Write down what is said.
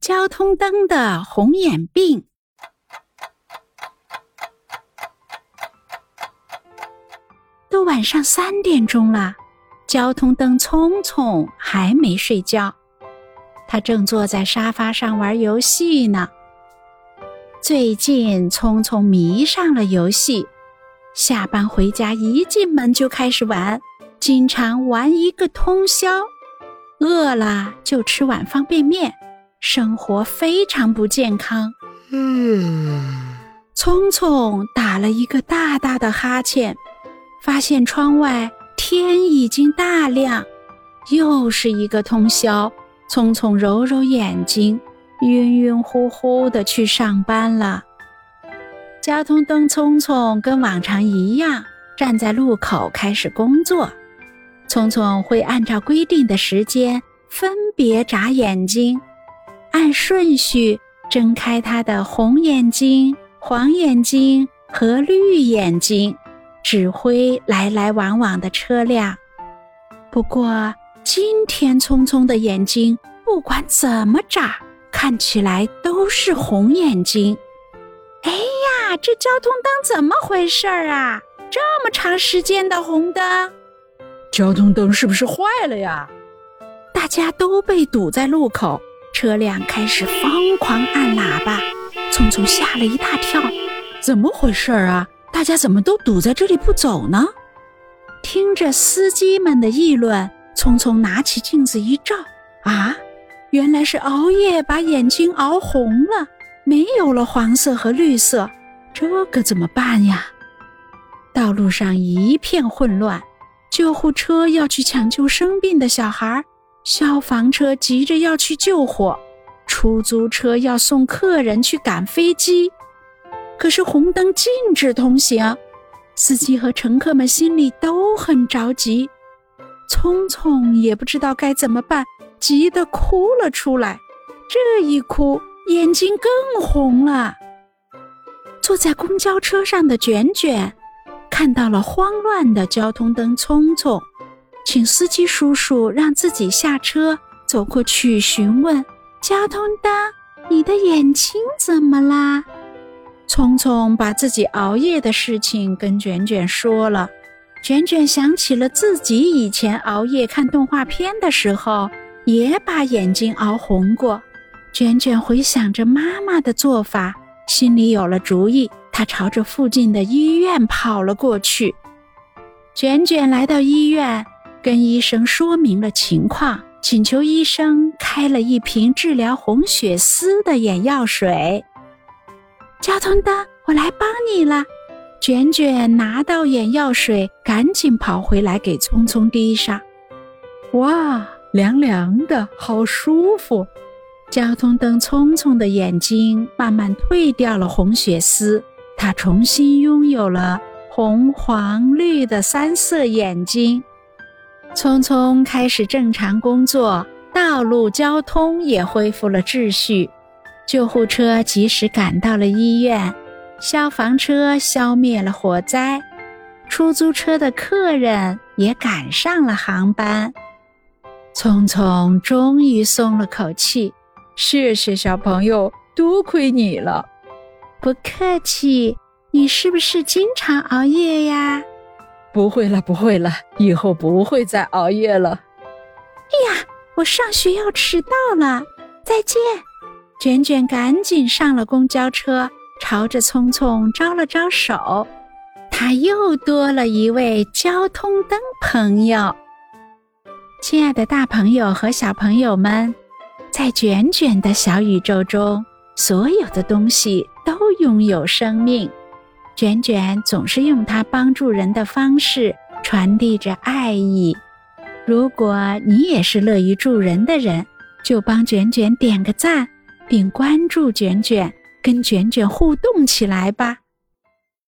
交通灯的红眼病。都晚上三点钟了，交通灯聪聪还没睡觉，他正坐在沙发上玩游戏呢。最近，聪聪迷上了游戏，下班回家一进门就开始玩，经常玩一个通宵。饿了就吃碗方便面，生活非常不健康。嗯，聪聪打了一个大大的哈欠，发现窗外天已经大亮，又是一个通宵。聪聪揉揉眼睛，晕晕乎乎的去上班了。交通灯聪聪跟往常一样站在路口开始工作。聪聪会按照规定的时间分别眨眼睛，按顺序睁开他的红眼睛、黄眼睛和绿眼睛，指挥来来往往的车辆。不过今天聪聪的眼睛不管怎么眨，看起来都是红眼睛。哎呀，这交通灯怎么回事儿啊？这么长时间的红灯！交通灯是不是坏了呀？大家都被堵在路口，车辆开始疯狂按喇叭。聪聪吓了一大跳，怎么回事啊？大家怎么都堵在这里不走呢？听着司机们的议论，聪聪拿起镜子一照，啊，原来是熬夜把眼睛熬红了，没有了黄色和绿色，这可怎么办呀？道路上一片混乱。救护车要去抢救生病的小孩，消防车急着要去救火，出租车要送客人去赶飞机。可是红灯禁止通行，司机和乘客们心里都很着急。聪聪也不知道该怎么办，急得哭了出来。这一哭，眼睛更红了。坐在公交车上的卷卷。看到了慌乱的交通灯，匆匆，请司机叔叔让自己下车，走过去询问：“交通灯，你的眼睛怎么啦？”聪聪把自己熬夜的事情跟卷卷说了。卷卷想起了自己以前熬夜看动画片的时候，也把眼睛熬红过。卷卷回想着妈妈的做法，心里有了主意。他朝着附近的医院跑了过去。卷卷来到医院，跟医生说明了情况，请求医生开了一瓶治疗红血丝的眼药水。交通灯，我来帮你了。卷卷拿到眼药水，赶紧跑回来给聪聪滴上。哇，凉凉的，好舒服。交通灯，聪聪的眼睛慢慢退掉了红血丝。他重新拥有了红、黄、绿的三色眼睛。匆匆开始正常工作，道路交通也恢复了秩序。救护车及时赶到了医院，消防车消灭了火灾，出租车的客人也赶上了航班。匆匆终于松了口气，谢谢小朋友，多亏你了。不客气，你是不是经常熬夜呀？不会了，不会了，以后不会再熬夜了。哎呀，我上学要迟到了，再见！卷卷赶紧上了公交车，朝着聪聪招了招手。他又多了一位交通灯朋友。亲爱的，大朋友和小朋友们，在卷卷的小宇宙中，所有的东西。都拥有生命，卷卷总是用它帮助人的方式传递着爱意。如果你也是乐于助人的人，就帮卷卷点个赞，并关注卷卷，跟卷卷互动起来吧。